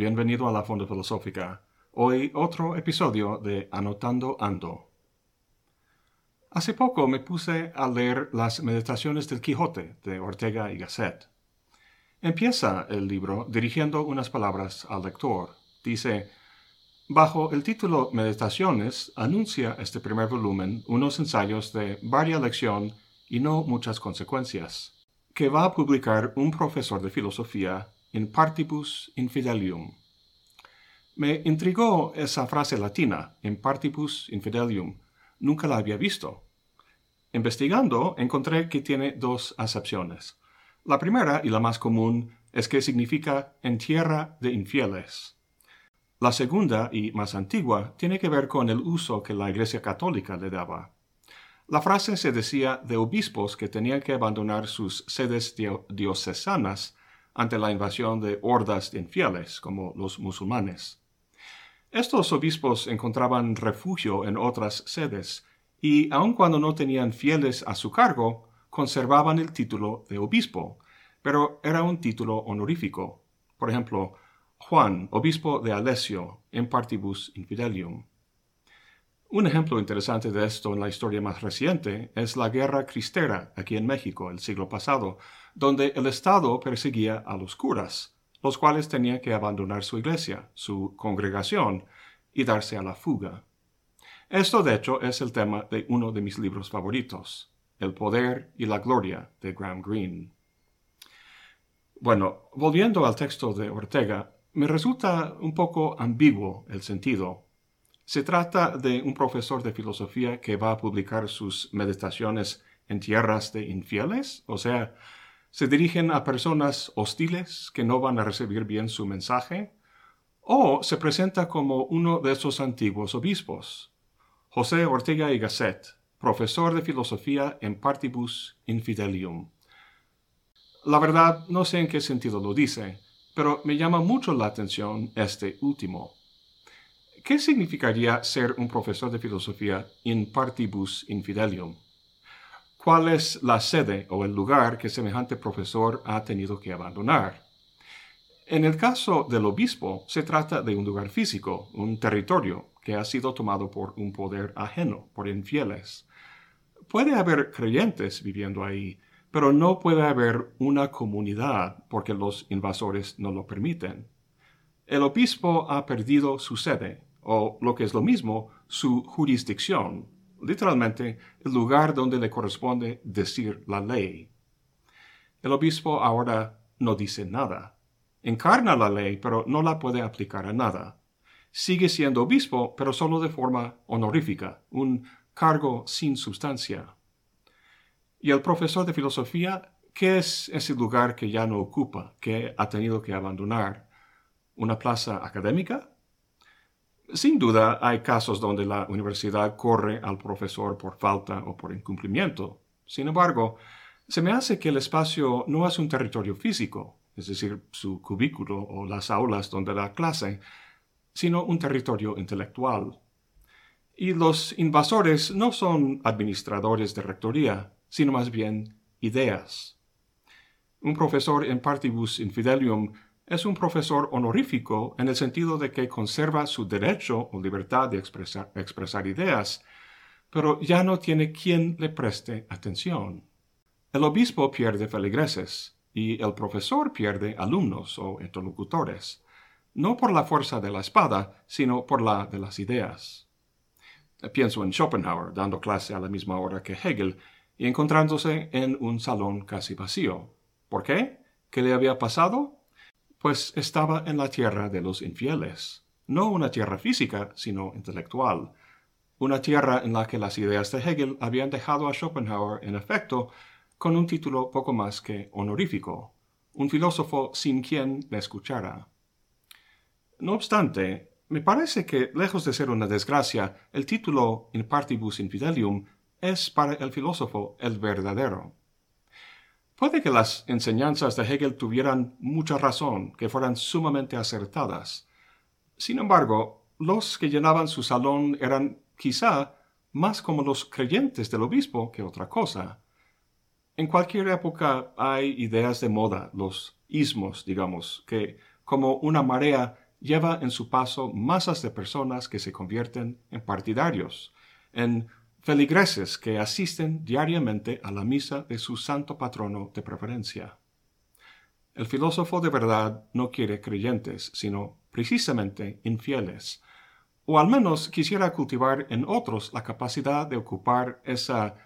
bienvenido a la Fonda Filosófica. Hoy otro episodio de Anotando Ando. Hace poco me puse a leer las Meditaciones del Quijote de Ortega y Gasset. Empieza el libro dirigiendo unas palabras al lector. Dice, bajo el título Meditaciones anuncia este primer volumen unos ensayos de varia lección y no muchas consecuencias, que va a publicar un profesor de filosofía in partibus infidelium. Me intrigó esa frase latina, in partibus infidelium. Nunca la había visto. Investigando, encontré que tiene dos acepciones. La primera y la más común es que significa en tierra de infieles. La segunda y más antigua tiene que ver con el uso que la Iglesia Católica le daba. La frase se decía de obispos que tenían que abandonar sus sedes diocesanas ante la invasión de hordas de infieles, como los musulmanes. Estos obispos encontraban refugio en otras sedes, y aun cuando no tenían fieles a su cargo, conservaban el título de obispo, pero era un título honorífico. Por ejemplo, Juan, obispo de Alessio, en partibus infidelium. Un ejemplo interesante de esto en la historia más reciente es la Guerra Cristera aquí en México el siglo pasado, donde el Estado perseguía a los curas, los cuales tenían que abandonar su iglesia, su congregación, y darse a la fuga. Esto, de hecho, es el tema de uno de mis libros favoritos, El poder y la gloria de Graham Greene. Bueno, volviendo al texto de Ortega, me resulta un poco ambiguo el sentido se trata de un profesor de filosofía que va a publicar sus meditaciones en tierras de infieles, o sea, se dirigen a personas hostiles que no van a recibir bien su mensaje, o se presenta como uno de esos antiguos obispos. José Ortega y Gasset, profesor de filosofía en Partibus Infidelium. La verdad, no sé en qué sentido lo dice, pero me llama mucho la atención este último. ¿Qué significaría ser un profesor de filosofía in partibus infidelium? ¿Cuál es la sede o el lugar que semejante profesor ha tenido que abandonar? En el caso del obispo, se trata de un lugar físico, un territorio que ha sido tomado por un poder ajeno, por infieles. Puede haber creyentes viviendo ahí, pero no puede haber una comunidad porque los invasores no lo permiten. El obispo ha perdido su sede, o lo que es lo mismo, su jurisdicción, literalmente el lugar donde le corresponde decir la ley. El obispo ahora no dice nada. Encarna la ley, pero no la puede aplicar a nada. Sigue siendo obispo, pero solo de forma honorífica, un cargo sin sustancia. ¿Y el profesor de filosofía? ¿Qué es ese lugar que ya no ocupa, que ha tenido que abandonar? ¿Una plaza académica? Sin duda hay casos donde la universidad corre al profesor por falta o por incumplimiento. Sin embargo, se me hace que el espacio no es un territorio físico, es decir, su cubículo o las aulas donde da clase, sino un territorio intelectual. Y los invasores no son administradores de rectoría, sino más bien ideas. Un profesor en partibus infidelium es un profesor honorífico en el sentido de que conserva su derecho o libertad de expresar, ideas, pero ya no tiene quien le preste atención. El obispo pierde feligreses y el profesor pierde alumnos o interlocutores, no por la fuerza de la espada, sino por la de las ideas. Pienso en Schopenhauer dando clase a la misma hora que Hegel y encontrándose en un salón casi vacío. ¿Por qué? ¿Qué le había pasado? Pues estaba en la tierra de los infieles, no una tierra física, sino intelectual, una tierra en la que las ideas de Hegel habían dejado a Schopenhauer, en efecto, con un título poco más que honorífico, un filósofo sin quien le escuchara. No obstante, me parece que, lejos de ser una desgracia, el título In partibus infidelium es para el filósofo el verdadero. Puede que las enseñanzas de Hegel tuvieran mucha razón, que fueran sumamente acertadas. Sin embargo, los que llenaban su salón eran quizá más como los creyentes del obispo que otra cosa. En cualquier época hay ideas de moda, los ismos, digamos, que como una marea lleva en su paso masas de personas que se convierten en partidarios, en feligreses que asisten diariamente a la misa de su santo patrono de preferencia. El filósofo de verdad no quiere creyentes, sino precisamente infieles, o al menos quisiera cultivar en otros la capacidad de ocupar esa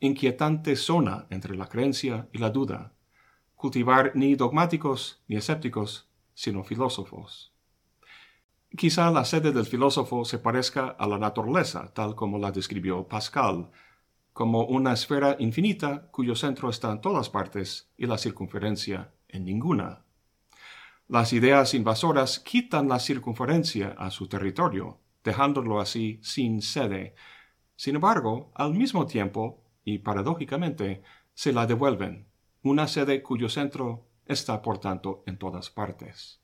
inquietante zona entre la creencia y la duda, cultivar ni dogmáticos ni escépticos, sino filósofos. Quizá la sede del filósofo se parezca a la naturaleza, tal como la describió Pascal, como una esfera infinita cuyo centro está en todas partes y la circunferencia en ninguna. Las ideas invasoras quitan la circunferencia a su territorio, dejándolo así sin sede. Sin embargo, al mismo tiempo, y paradójicamente, se la devuelven, una sede cuyo centro está por tanto en todas partes.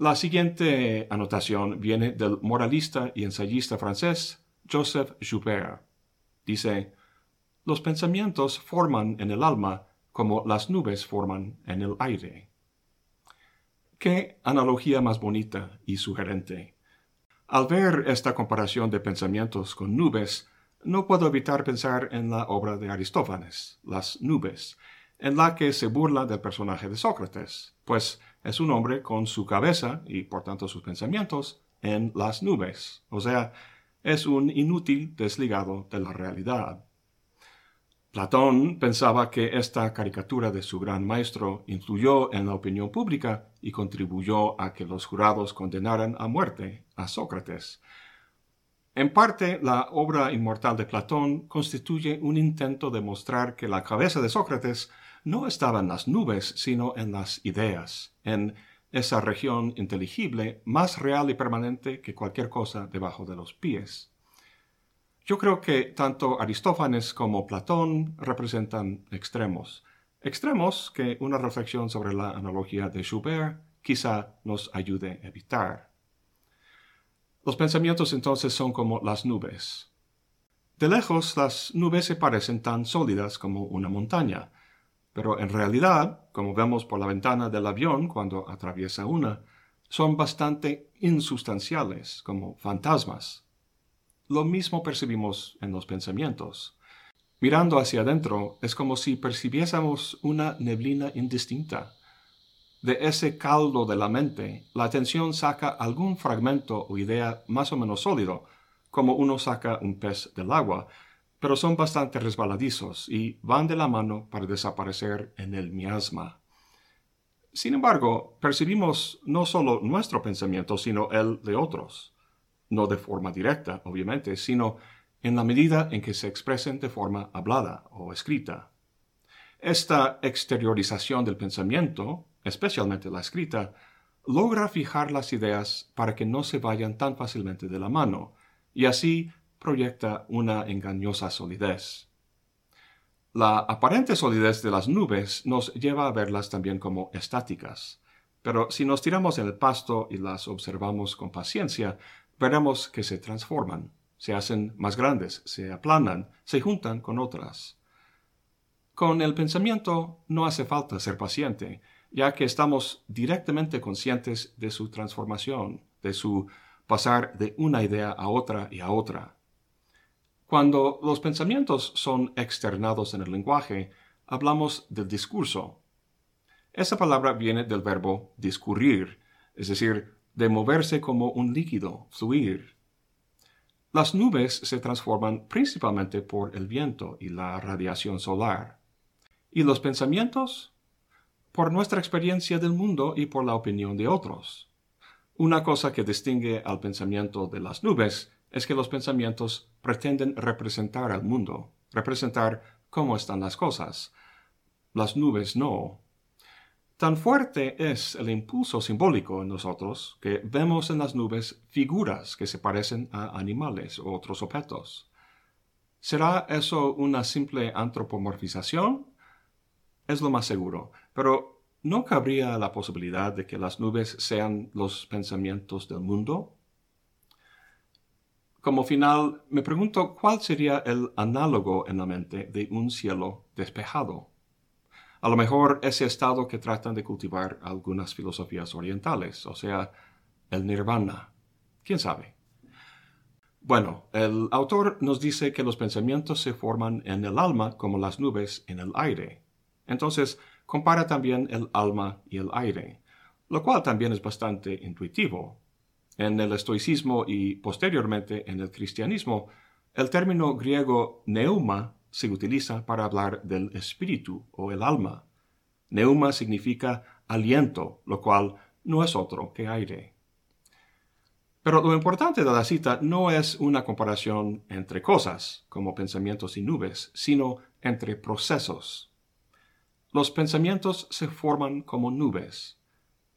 La siguiente anotación viene del moralista y ensayista francés Joseph Joubert. Dice, los pensamientos forman en el alma como las nubes forman en el aire. Qué analogía más bonita y sugerente. Al ver esta comparación de pensamientos con nubes, no puedo evitar pensar en la obra de Aristófanes, Las nubes, en la que se burla del personaje de Sócrates, pues es un hombre con su cabeza y por tanto sus pensamientos en las nubes, o sea, es un inútil desligado de la realidad. Platón pensaba que esta caricatura de su gran maestro influyó en la opinión pública y contribuyó a que los jurados condenaran a muerte a Sócrates. En parte, la obra inmortal de Platón constituye un intento de mostrar que la cabeza de Sócrates no estaba en las nubes, sino en las ideas, en esa región inteligible más real y permanente que cualquier cosa debajo de los pies. Yo creo que tanto Aristófanes como Platón representan extremos, extremos que una reflexión sobre la analogía de Schubert quizá nos ayude a evitar. Los pensamientos entonces son como las nubes. De lejos las nubes se parecen tan sólidas como una montaña, pero en realidad, como vemos por la ventana del avión cuando atraviesa una, son bastante insustanciales, como fantasmas. Lo mismo percibimos en los pensamientos. Mirando hacia adentro es como si percibiésemos una neblina indistinta. De ese caldo de la mente, la atención saca algún fragmento o idea más o menos sólido, como uno saca un pez del agua, pero son bastante resbaladizos y van de la mano para desaparecer en el miasma. Sin embargo, percibimos no solo nuestro pensamiento, sino el de otros, no de forma directa, obviamente, sino en la medida en que se expresen de forma hablada o escrita. Esta exteriorización del pensamiento, especialmente la escrita, logra fijar las ideas para que no se vayan tan fácilmente de la mano, y así proyecta una engañosa solidez. La aparente solidez de las nubes nos lleva a verlas también como estáticas, pero si nos tiramos en el pasto y las observamos con paciencia, veremos que se transforman, se hacen más grandes, se aplanan, se juntan con otras. Con el pensamiento no hace falta ser paciente, ya que estamos directamente conscientes de su transformación, de su pasar de una idea a otra y a otra. Cuando los pensamientos son externados en el lenguaje, hablamos del discurso. Esa palabra viene del verbo discurrir, es decir, de moverse como un líquido, fluir. Las nubes se transforman principalmente por el viento y la radiación solar. ¿Y los pensamientos? Por nuestra experiencia del mundo y por la opinión de otros. Una cosa que distingue al pensamiento de las nubes es que los pensamientos pretenden representar al mundo, representar cómo están las cosas. Las nubes no. Tan fuerte es el impulso simbólico en nosotros que vemos en las nubes figuras que se parecen a animales u otros objetos. ¿Será eso una simple antropomorfización? Es lo más seguro, pero ¿no cabría la posibilidad de que las nubes sean los pensamientos del mundo? Como final, me pregunto cuál sería el análogo en la mente de un cielo despejado. A lo mejor ese estado que tratan de cultivar algunas filosofías orientales, o sea, el nirvana. ¿Quién sabe? Bueno, el autor nos dice que los pensamientos se forman en el alma como las nubes en el aire. Entonces, compara también el alma y el aire, lo cual también es bastante intuitivo. En el estoicismo y posteriormente en el cristianismo, el término griego neuma se utiliza para hablar del espíritu o el alma. Neuma significa aliento, lo cual no es otro que aire. Pero lo importante de la cita no es una comparación entre cosas, como pensamientos y nubes, sino entre procesos. Los pensamientos se forman como nubes.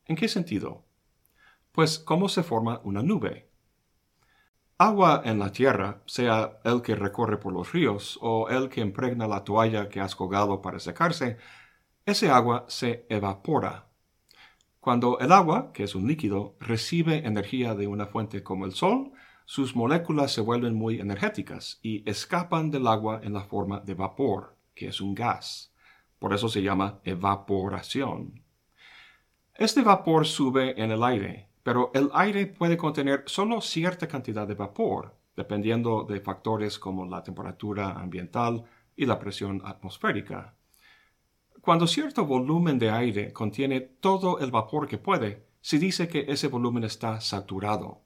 ¿En qué sentido? Pues, ¿cómo se forma una nube? Agua en la tierra, sea el que recorre por los ríos o el que impregna la toalla que has colgado para secarse, ese agua se evapora cuando el agua, que es un líquido, recibe energía de una fuente como el sol, sus moléculas se vuelven muy energéticas y escapan del agua en la forma de vapor, que es un gas. Por eso se llama evaporación. Este vapor sube en el aire, pero el aire puede contener solo cierta cantidad de vapor, dependiendo de factores como la temperatura ambiental y la presión atmosférica. Cuando cierto volumen de aire contiene todo el vapor que puede, se dice que ese volumen está saturado.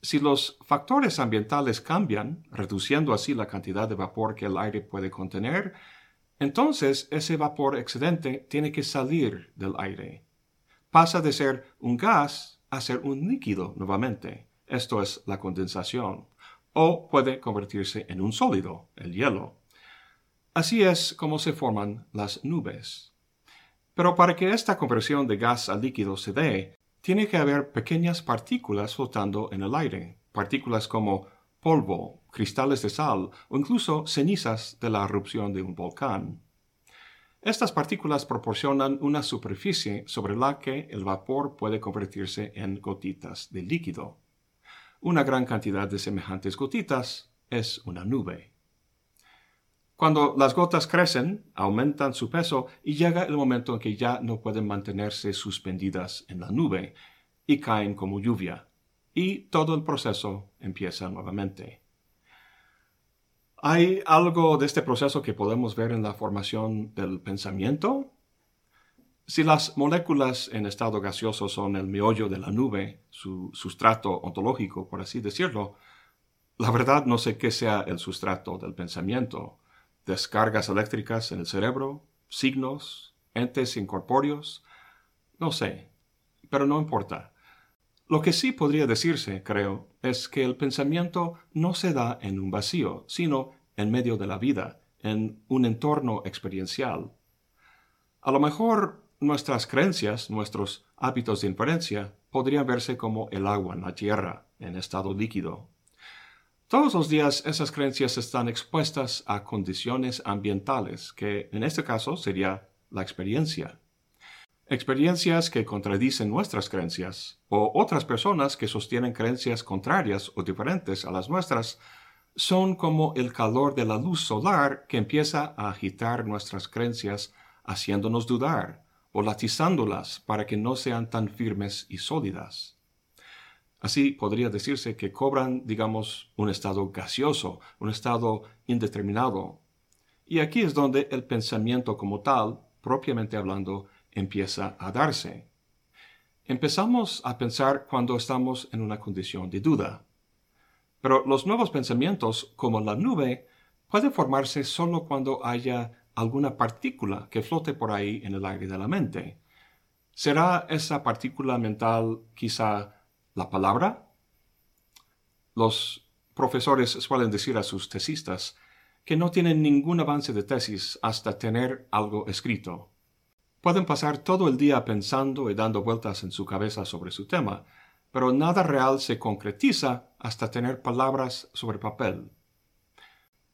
Si los factores ambientales cambian, reduciendo así la cantidad de vapor que el aire puede contener, entonces ese vapor excedente tiene que salir del aire. Pasa de ser un gas a ser un líquido nuevamente. Esto es la condensación. O puede convertirse en un sólido, el hielo. Así es como se forman las nubes. Pero para que esta conversión de gas a líquido se dé, tiene que haber pequeñas partículas flotando en el aire, partículas como polvo, cristales de sal o incluso cenizas de la erupción de un volcán. Estas partículas proporcionan una superficie sobre la que el vapor puede convertirse en gotitas de líquido. Una gran cantidad de semejantes gotitas es una nube. Cuando las gotas crecen, aumentan su peso y llega el momento en que ya no pueden mantenerse suspendidas en la nube y caen como lluvia. Y todo el proceso empieza nuevamente. ¿Hay algo de este proceso que podemos ver en la formación del pensamiento? Si las moléculas en estado gaseoso son el meollo de la nube, su sustrato ontológico, por así decirlo, la verdad no sé qué sea el sustrato del pensamiento descargas eléctricas en el cerebro, signos, entes incorpóreos, no sé, pero no importa. Lo que sí podría decirse, creo, es que el pensamiento no se da en un vacío, sino en medio de la vida, en un entorno experiencial. A lo mejor nuestras creencias, nuestros hábitos de inferencia, podrían verse como el agua en la tierra, en estado líquido, todos los días esas creencias están expuestas a condiciones ambientales, que en este caso sería la experiencia. Experiencias que contradicen nuestras creencias, o otras personas que sostienen creencias contrarias o diferentes a las nuestras, son como el calor de la luz solar que empieza a agitar nuestras creencias, haciéndonos dudar, o latizándolas para que no sean tan firmes y sólidas. Así podría decirse que cobran, digamos, un estado gaseoso, un estado indeterminado. Y aquí es donde el pensamiento como tal, propiamente hablando, empieza a darse. Empezamos a pensar cuando estamos en una condición de duda. Pero los nuevos pensamientos, como la nube, pueden formarse solo cuando haya alguna partícula que flote por ahí en el aire de la mente. ¿Será esa partícula mental quizá la palabra. Los profesores suelen decir a sus tesistas que no tienen ningún avance de tesis hasta tener algo escrito. Pueden pasar todo el día pensando y dando vueltas en su cabeza sobre su tema, pero nada real se concretiza hasta tener palabras sobre papel.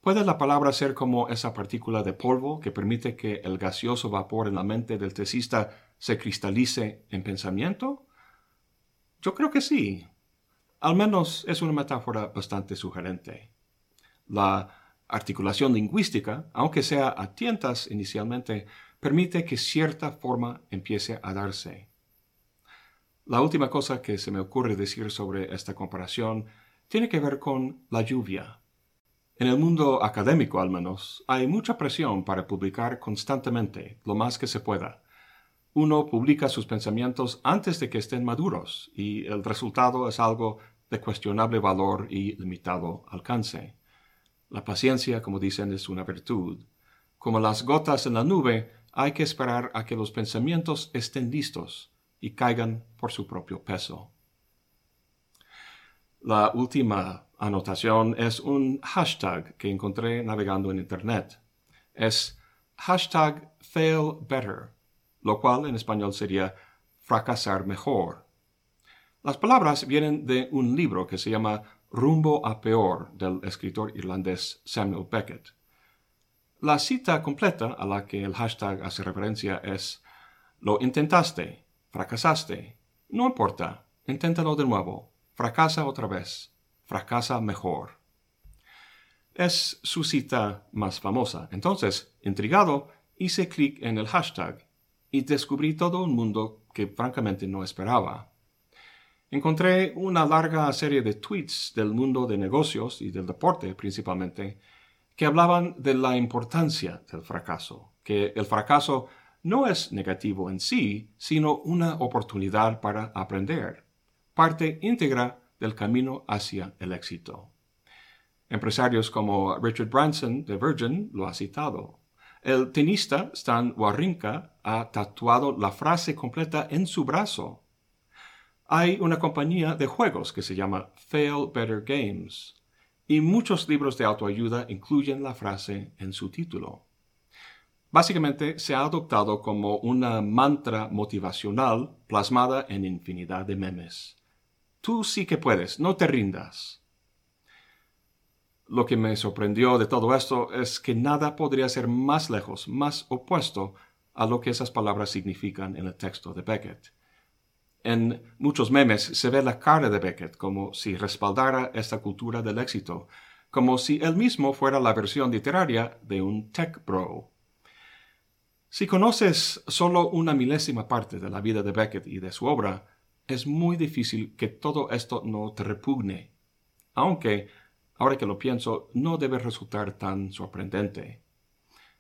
¿Puede la palabra ser como esa partícula de polvo que permite que el gaseoso vapor en la mente del tesista se cristalice en pensamiento? Yo creo que sí. Al menos es una metáfora bastante sugerente. La articulación lingüística, aunque sea a tientas inicialmente, permite que cierta forma empiece a darse. La última cosa que se me ocurre decir sobre esta comparación tiene que ver con la lluvia. En el mundo académico al menos, hay mucha presión para publicar constantemente, lo más que se pueda. Uno publica sus pensamientos antes de que estén maduros, y el resultado es algo de cuestionable valor y limitado alcance. La paciencia, como dicen, es una virtud. Como las gotas en la nube, hay que esperar a que los pensamientos estén listos y caigan por su propio peso. La última anotación es un hashtag que encontré navegando en Internet. Es hashtag failbetter, lo cual en español sería fracasar mejor. Las palabras vienen de un libro que se llama Rumbo a Peor del escritor irlandés Samuel Beckett. La cita completa a la que el hashtag hace referencia es Lo intentaste, fracasaste, no importa, inténtalo de nuevo, fracasa otra vez, fracasa mejor. Es su cita más famosa. Entonces, intrigado, hice clic en el hashtag y descubrí todo un mundo que francamente no esperaba. Encontré una larga serie de tweets del mundo de negocios y del deporte principalmente, que hablaban de la importancia del fracaso, que el fracaso no es negativo en sí, sino una oportunidad para aprender, parte íntegra del camino hacia el éxito. Empresarios como Richard Branson de Virgin lo ha citado. El tenista Stan Wawrinka ha tatuado la frase completa en su brazo hay una compañía de juegos que se llama Fail Better Games y muchos libros de autoayuda incluyen la frase en su título. Básicamente se ha adoptado como una mantra motivacional plasmada en infinidad de memes. Tú sí que puedes, no te rindas. Lo que me sorprendió de todo esto es que nada podría ser más lejos, más opuesto a lo que esas palabras significan en el texto de Beckett. En muchos memes se ve la cara de Beckett como si respaldara esta cultura del éxito, como si él mismo fuera la versión literaria de un tech bro. Si conoces solo una milésima parte de la vida de Beckett y de su obra, es muy difícil que todo esto no te repugne, aunque, ahora que lo pienso, no debe resultar tan sorprendente.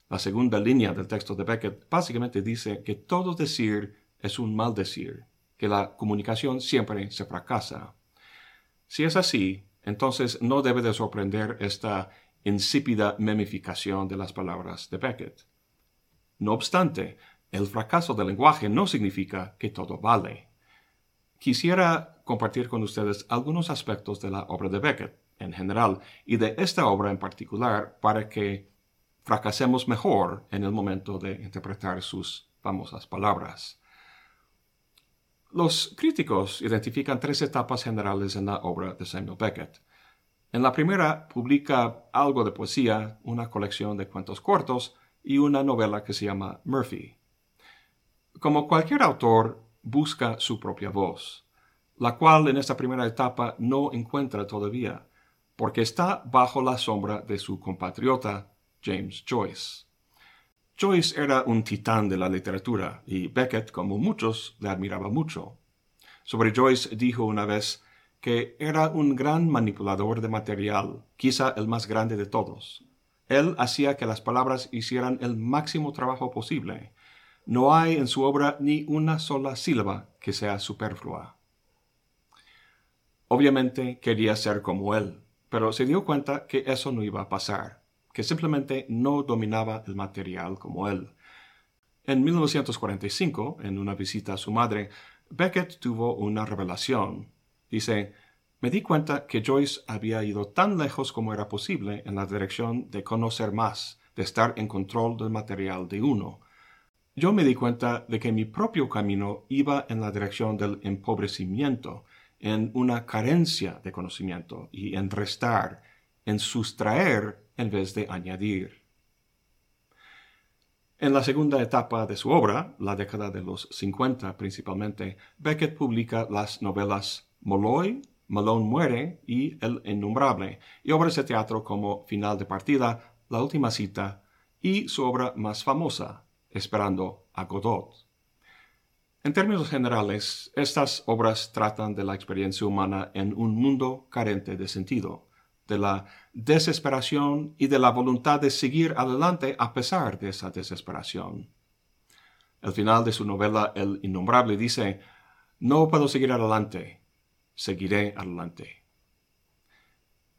La segunda línea del texto de Beckett básicamente dice que todo decir es un mal decir que la comunicación siempre se fracasa. Si es así, entonces no debe de sorprender esta insípida memificación de las palabras de Beckett. No obstante, el fracaso del lenguaje no significa que todo vale. Quisiera compartir con ustedes algunos aspectos de la obra de Beckett en general y de esta obra en particular para que fracasemos mejor en el momento de interpretar sus famosas palabras. Los críticos identifican tres etapas generales en la obra de Samuel Beckett. En la primera publica algo de poesía, una colección de cuentos cortos y una novela que se llama Murphy. Como cualquier autor, busca su propia voz, la cual en esta primera etapa no encuentra todavía, porque está bajo la sombra de su compatriota James Joyce. Joyce era un titán de la literatura y Beckett, como muchos, le admiraba mucho. Sobre Joyce dijo una vez que era un gran manipulador de material, quizá el más grande de todos. Él hacía que las palabras hicieran el máximo trabajo posible. No hay en su obra ni una sola sílaba que sea superflua. Obviamente quería ser como él, pero se dio cuenta que eso no iba a pasar que simplemente no dominaba el material como él. En 1945, en una visita a su madre, Beckett tuvo una revelación. Dice, me di cuenta que Joyce había ido tan lejos como era posible en la dirección de conocer más, de estar en control del material de uno. Yo me di cuenta de que mi propio camino iba en la dirección del empobrecimiento, en una carencia de conocimiento y en restar, en sustraer en vez de añadir. En la segunda etapa de su obra, la década de los 50 principalmente, Beckett publica las novelas Molloy, Malone muere y El innombrable, y obras de teatro como Final de partida, La última cita y su obra más famosa, esperando a Godot. En términos generales, estas obras tratan de la experiencia humana en un mundo carente de sentido, de la desesperación y de la voluntad de seguir adelante a pesar de esa desesperación. Al final de su novela El Innombrable dice, No puedo seguir adelante, seguiré adelante.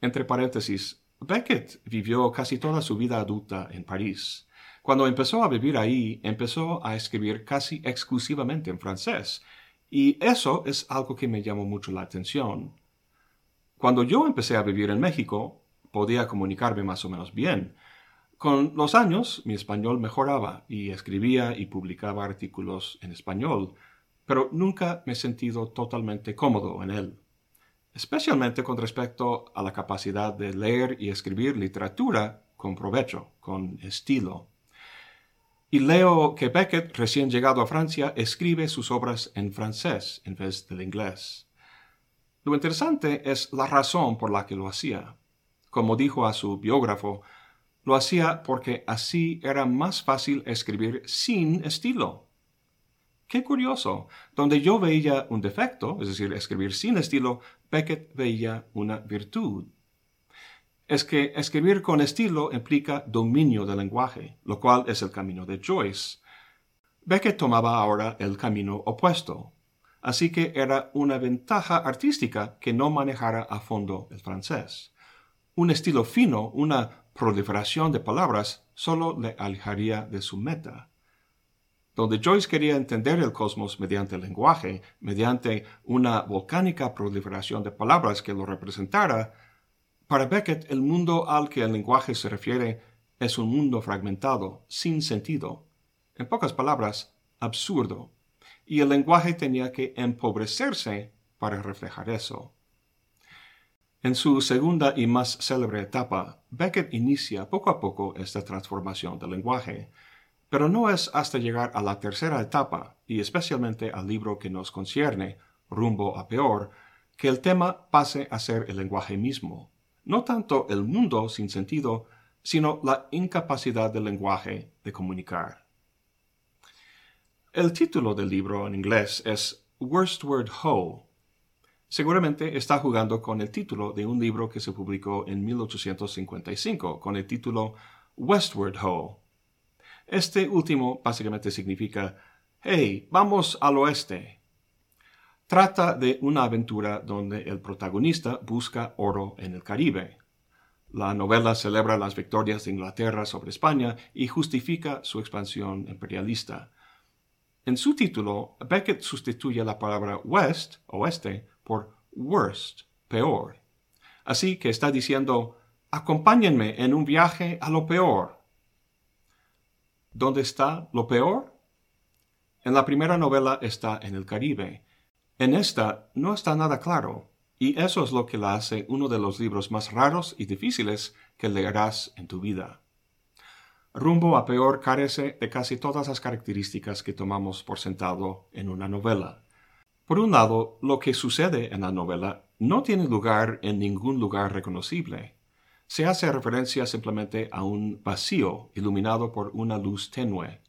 Entre paréntesis, Beckett vivió casi toda su vida adulta en París. Cuando empezó a vivir ahí, empezó a escribir casi exclusivamente en francés, y eso es algo que me llamó mucho la atención. Cuando yo empecé a vivir en México, podía comunicarme más o menos bien. Con los años, mi español mejoraba y escribía y publicaba artículos en español, pero nunca me he sentido totalmente cómodo en él especialmente con respecto a la capacidad de leer y escribir literatura con provecho, con estilo. Y leo que Beckett, recién llegado a Francia, escribe sus obras en francés en vez del inglés. Lo interesante es la razón por la que lo hacía. Como dijo a su biógrafo, lo hacía porque así era más fácil escribir sin estilo. Qué curioso. Donde yo veía un defecto, es decir, escribir sin estilo, Beckett veía una virtud. Es que escribir con estilo implica dominio del lenguaje, lo cual es el camino de Joyce. Beckett tomaba ahora el camino opuesto, así que era una ventaja artística que no manejara a fondo el francés. Un estilo fino, una proliferación de palabras, solo le alejaría de su meta donde Joyce quería entender el cosmos mediante el lenguaje, mediante una volcánica proliferación de palabras que lo representara, para Beckett el mundo al que el lenguaje se refiere es un mundo fragmentado, sin sentido, en pocas palabras, absurdo, y el lenguaje tenía que empobrecerse para reflejar eso. En su segunda y más célebre etapa, Beckett inicia poco a poco esta transformación del lenguaje, pero no es hasta llegar a la tercera etapa, y especialmente al libro que nos concierne, rumbo a peor, que el tema pase a ser el lenguaje mismo, no tanto el mundo sin sentido, sino la incapacidad del lenguaje de comunicar. El título del libro en inglés es Worstward Ho. Seguramente está jugando con el título de un libro que se publicó en 1855, con el título Westward Ho, este último básicamente significa, hey, vamos al oeste. Trata de una aventura donde el protagonista busca oro en el Caribe. La novela celebra las victorias de Inglaterra sobre España y justifica su expansión imperialista. En su título, Beckett sustituye la palabra west, oeste, por worst, peor. Así que está diciendo, acompáñenme en un viaje a lo peor, ¿Dónde está lo peor? En la primera novela está en el Caribe. En esta no está nada claro, y eso es lo que la hace uno de los libros más raros y difíciles que leerás en tu vida. Rumbo a peor carece de casi todas las características que tomamos por sentado en una novela. Por un lado, lo que sucede en la novela no tiene lugar en ningún lugar reconocible se hace referencia simplemente a un vacío iluminado por una luz tenue.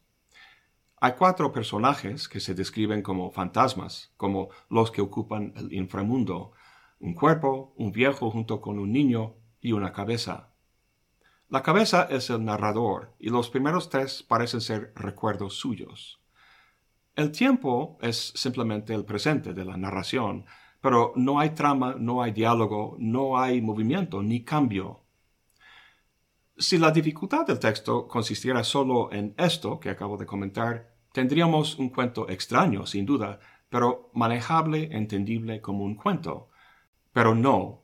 Hay cuatro personajes que se describen como fantasmas, como los que ocupan el inframundo, un cuerpo, un viejo junto con un niño y una cabeza. La cabeza es el narrador y los primeros tres parecen ser recuerdos suyos. El tiempo es simplemente el presente de la narración, pero no hay trama, no hay diálogo, no hay movimiento ni cambio. Si la dificultad del texto consistiera solo en esto que acabo de comentar, tendríamos un cuento extraño, sin duda, pero manejable, entendible como un cuento. Pero no.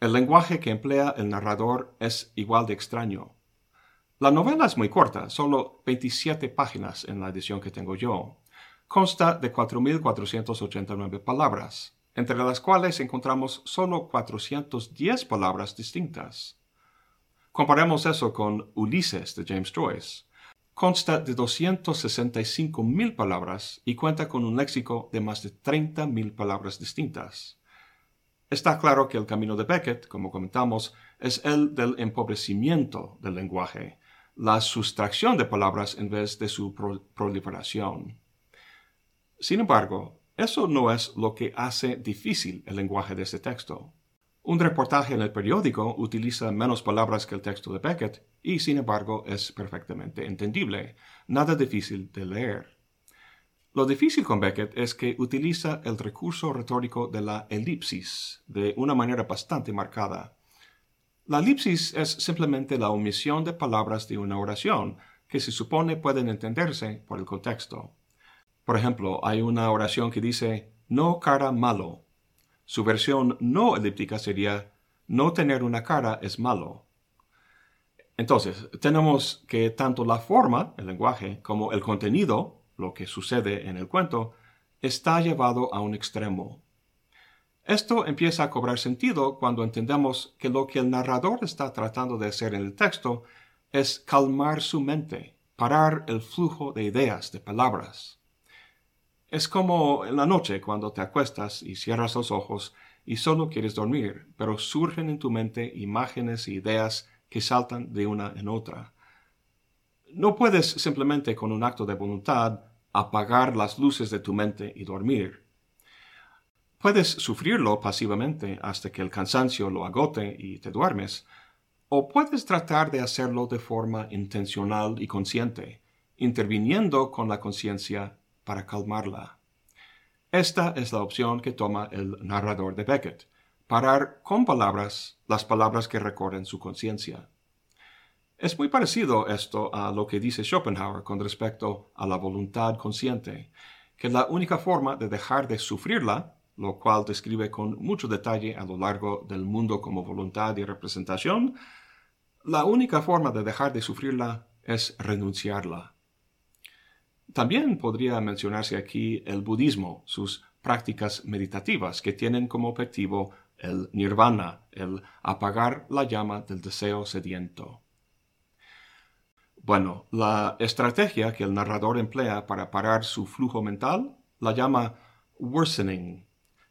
El lenguaje que emplea el narrador es igual de extraño. La novela es muy corta, solo 27 páginas en la edición que tengo yo. Consta de 4.489 palabras, entre las cuales encontramos solo 410 palabras distintas. Comparemos eso con Ulises de James Joyce. Consta de 265 mil palabras y cuenta con un léxico de más de 30 mil palabras distintas. Está claro que el camino de Beckett, como comentamos, es el del empobrecimiento del lenguaje, la sustracción de palabras en vez de su proliferación. Sin embargo, eso no es lo que hace difícil el lenguaje de este texto. Un reportaje en el periódico utiliza menos palabras que el texto de Beckett y, sin embargo, es perfectamente entendible, nada difícil de leer. Lo difícil con Beckett es que utiliza el recurso retórico de la elipsis de una manera bastante marcada. La elipsis es simplemente la omisión de palabras de una oración que se supone pueden entenderse por el contexto. Por ejemplo, hay una oración que dice no cara malo. Su versión no elíptica sería no tener una cara es malo. Entonces, tenemos que tanto la forma, el lenguaje, como el contenido, lo que sucede en el cuento, está llevado a un extremo. Esto empieza a cobrar sentido cuando entendemos que lo que el narrador está tratando de hacer en el texto es calmar su mente, parar el flujo de ideas, de palabras. Es como en la noche cuando te acuestas y cierras los ojos y solo quieres dormir, pero surgen en tu mente imágenes e ideas que saltan de una en otra. No puedes simplemente con un acto de voluntad apagar las luces de tu mente y dormir. Puedes sufrirlo pasivamente hasta que el cansancio lo agote y te duermes, o puedes tratar de hacerlo de forma intencional y consciente, interviniendo con la conciencia para calmarla. Esta es la opción que toma el narrador de Beckett, parar con palabras las palabras que recorren su conciencia. Es muy parecido esto a lo que dice Schopenhauer con respecto a la voluntad consciente, que la única forma de dejar de sufrirla lo cual describe con mucho detalle a lo largo del mundo como voluntad y representación, la única forma de dejar de sufrirla es renunciarla. También podría mencionarse aquí el budismo, sus prácticas meditativas que tienen como objetivo el nirvana, el apagar la llama del deseo sediento. Bueno, la estrategia que el narrador emplea para parar su flujo mental la llama worsening,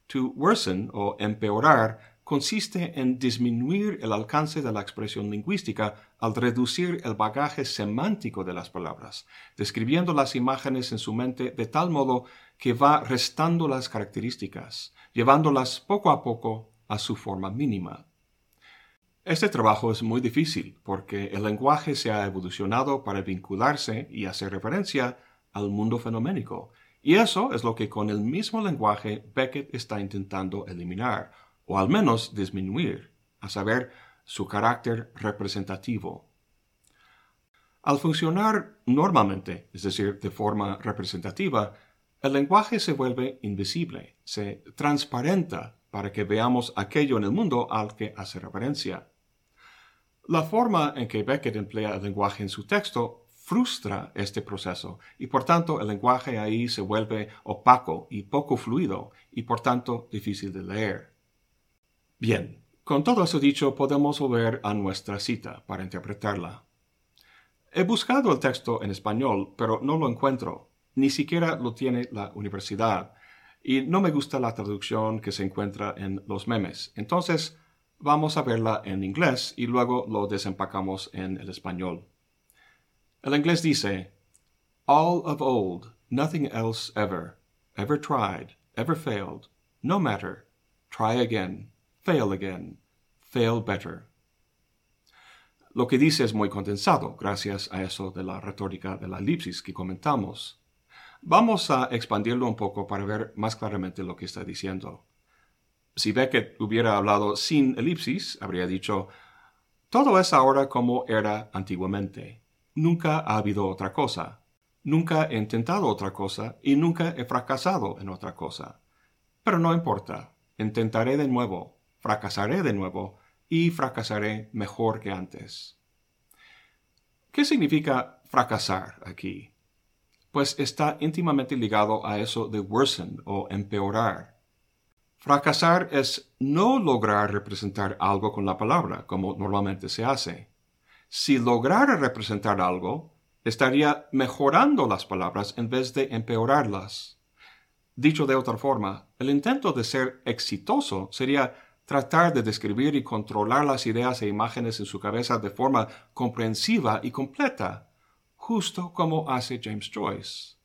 To worsen o empeorar consiste en disminuir el alcance de la expresión lingüística al reducir el bagaje semántico de las palabras, describiendo las imágenes en su mente de tal modo que va restando las características, llevándolas poco a poco a su forma mínima. Este trabajo es muy difícil porque el lenguaje se ha evolucionado para vincularse y hacer referencia al mundo fenoménico, y eso es lo que con el mismo lenguaje Beckett está intentando eliminar, o al menos disminuir, a saber, su carácter representativo. Al funcionar normalmente, es decir, de forma representativa, el lenguaje se vuelve invisible, se transparenta para que veamos aquello en el mundo al que hace referencia. La forma en que Beckett emplea el lenguaje en su texto frustra este proceso y por tanto el lenguaje ahí se vuelve opaco y poco fluido y por tanto difícil de leer. Bien, con todo eso dicho podemos volver a nuestra cita para interpretarla. He buscado el texto en español, pero no lo encuentro. Ni siquiera lo tiene la universidad. Y no me gusta la traducción que se encuentra en los memes. Entonces, vamos a verla en inglés y luego lo desempacamos en el español. El inglés dice, All of old, nothing else ever, ever tried, ever failed, no matter, try again, fail again, fail better. Lo que dice es muy condensado, gracias a eso de la retórica de la elipsis que comentamos. Vamos a expandirlo un poco para ver más claramente lo que está diciendo. Si Beckett hubiera hablado sin elipsis, habría dicho, todo es ahora como era antiguamente. Nunca ha habido otra cosa. Nunca he intentado otra cosa y nunca he fracasado en otra cosa. Pero no importa. Intentaré de nuevo, fracasaré de nuevo y fracasaré mejor que antes. ¿Qué significa fracasar aquí? Pues está íntimamente ligado a eso de worsen o empeorar. Fracasar es no lograr representar algo con la palabra, como normalmente se hace si lograra representar algo, estaría mejorando las palabras en vez de empeorarlas. Dicho de otra forma, el intento de ser exitoso sería tratar de describir y controlar las ideas e imágenes en su cabeza de forma comprensiva y completa, justo como hace James Joyce.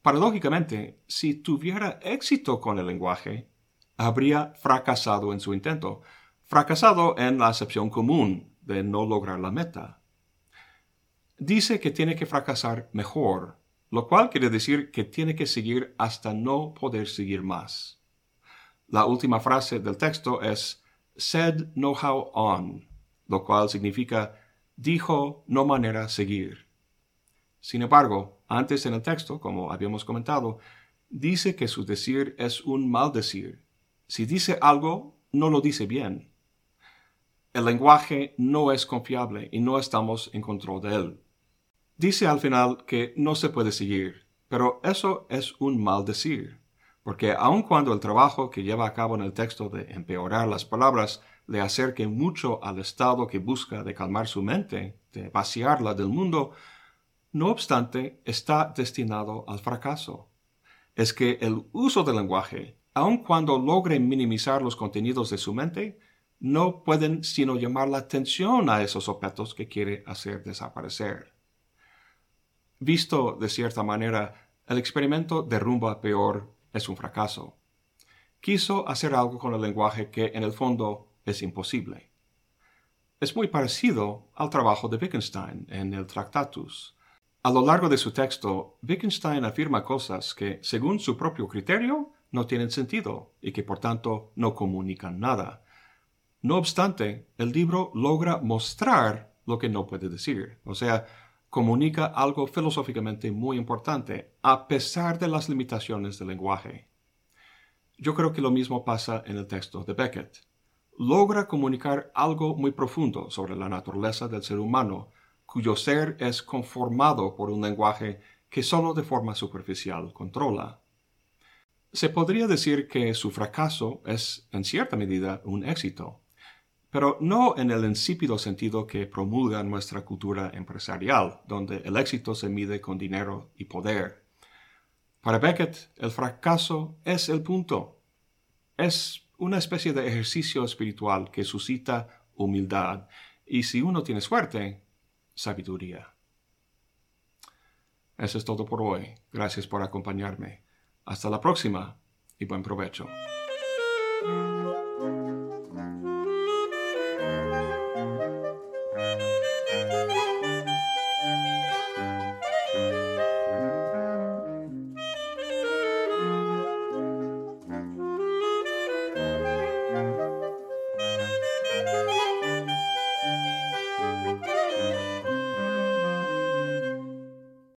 Paradójicamente, si tuviera éxito con el lenguaje, habría fracasado en su intento, fracasado en la acepción común de no lograr la meta. Dice que tiene que fracasar mejor, lo cual quiere decir que tiene que seguir hasta no poder seguir más. La última frase del texto es said no how on, lo cual significa dijo no manera seguir. Sin embargo, antes en el texto, como habíamos comentado, dice que su decir es un mal decir. Si dice algo, no lo dice bien. El lenguaje no es confiable y no estamos en control de él. Dice al final que no se puede seguir, pero eso es un mal decir, porque aun cuando el trabajo que lleva a cabo en el texto de empeorar las palabras le acerque mucho al estado que busca de calmar su mente, de vaciarla del mundo, no obstante está destinado al fracaso. Es que el uso del lenguaje, aun cuando logre minimizar los contenidos de su mente, no pueden sino llamar la atención a esos objetos que quiere hacer desaparecer. Visto de cierta manera, el experimento de rumbo a peor es un fracaso. Quiso hacer algo con el lenguaje que en el fondo es imposible. Es muy parecido al trabajo de Wittgenstein en el Tractatus. A lo largo de su texto, Wittgenstein afirma cosas que, según su propio criterio, no tienen sentido y que por tanto no comunican nada. No obstante, el libro logra mostrar lo que no puede decir, o sea, comunica algo filosóficamente muy importante, a pesar de las limitaciones del lenguaje. Yo creo que lo mismo pasa en el texto de Beckett. Logra comunicar algo muy profundo sobre la naturaleza del ser humano, cuyo ser es conformado por un lenguaje que solo de forma superficial controla. Se podría decir que su fracaso es, en cierta medida, un éxito pero no en el insípido sentido que promulga nuestra cultura empresarial, donde el éxito se mide con dinero y poder. Para Beckett, el fracaso es el punto. Es una especie de ejercicio espiritual que suscita humildad y si uno tiene suerte, sabiduría. Eso es todo por hoy. Gracias por acompañarme. Hasta la próxima y buen provecho.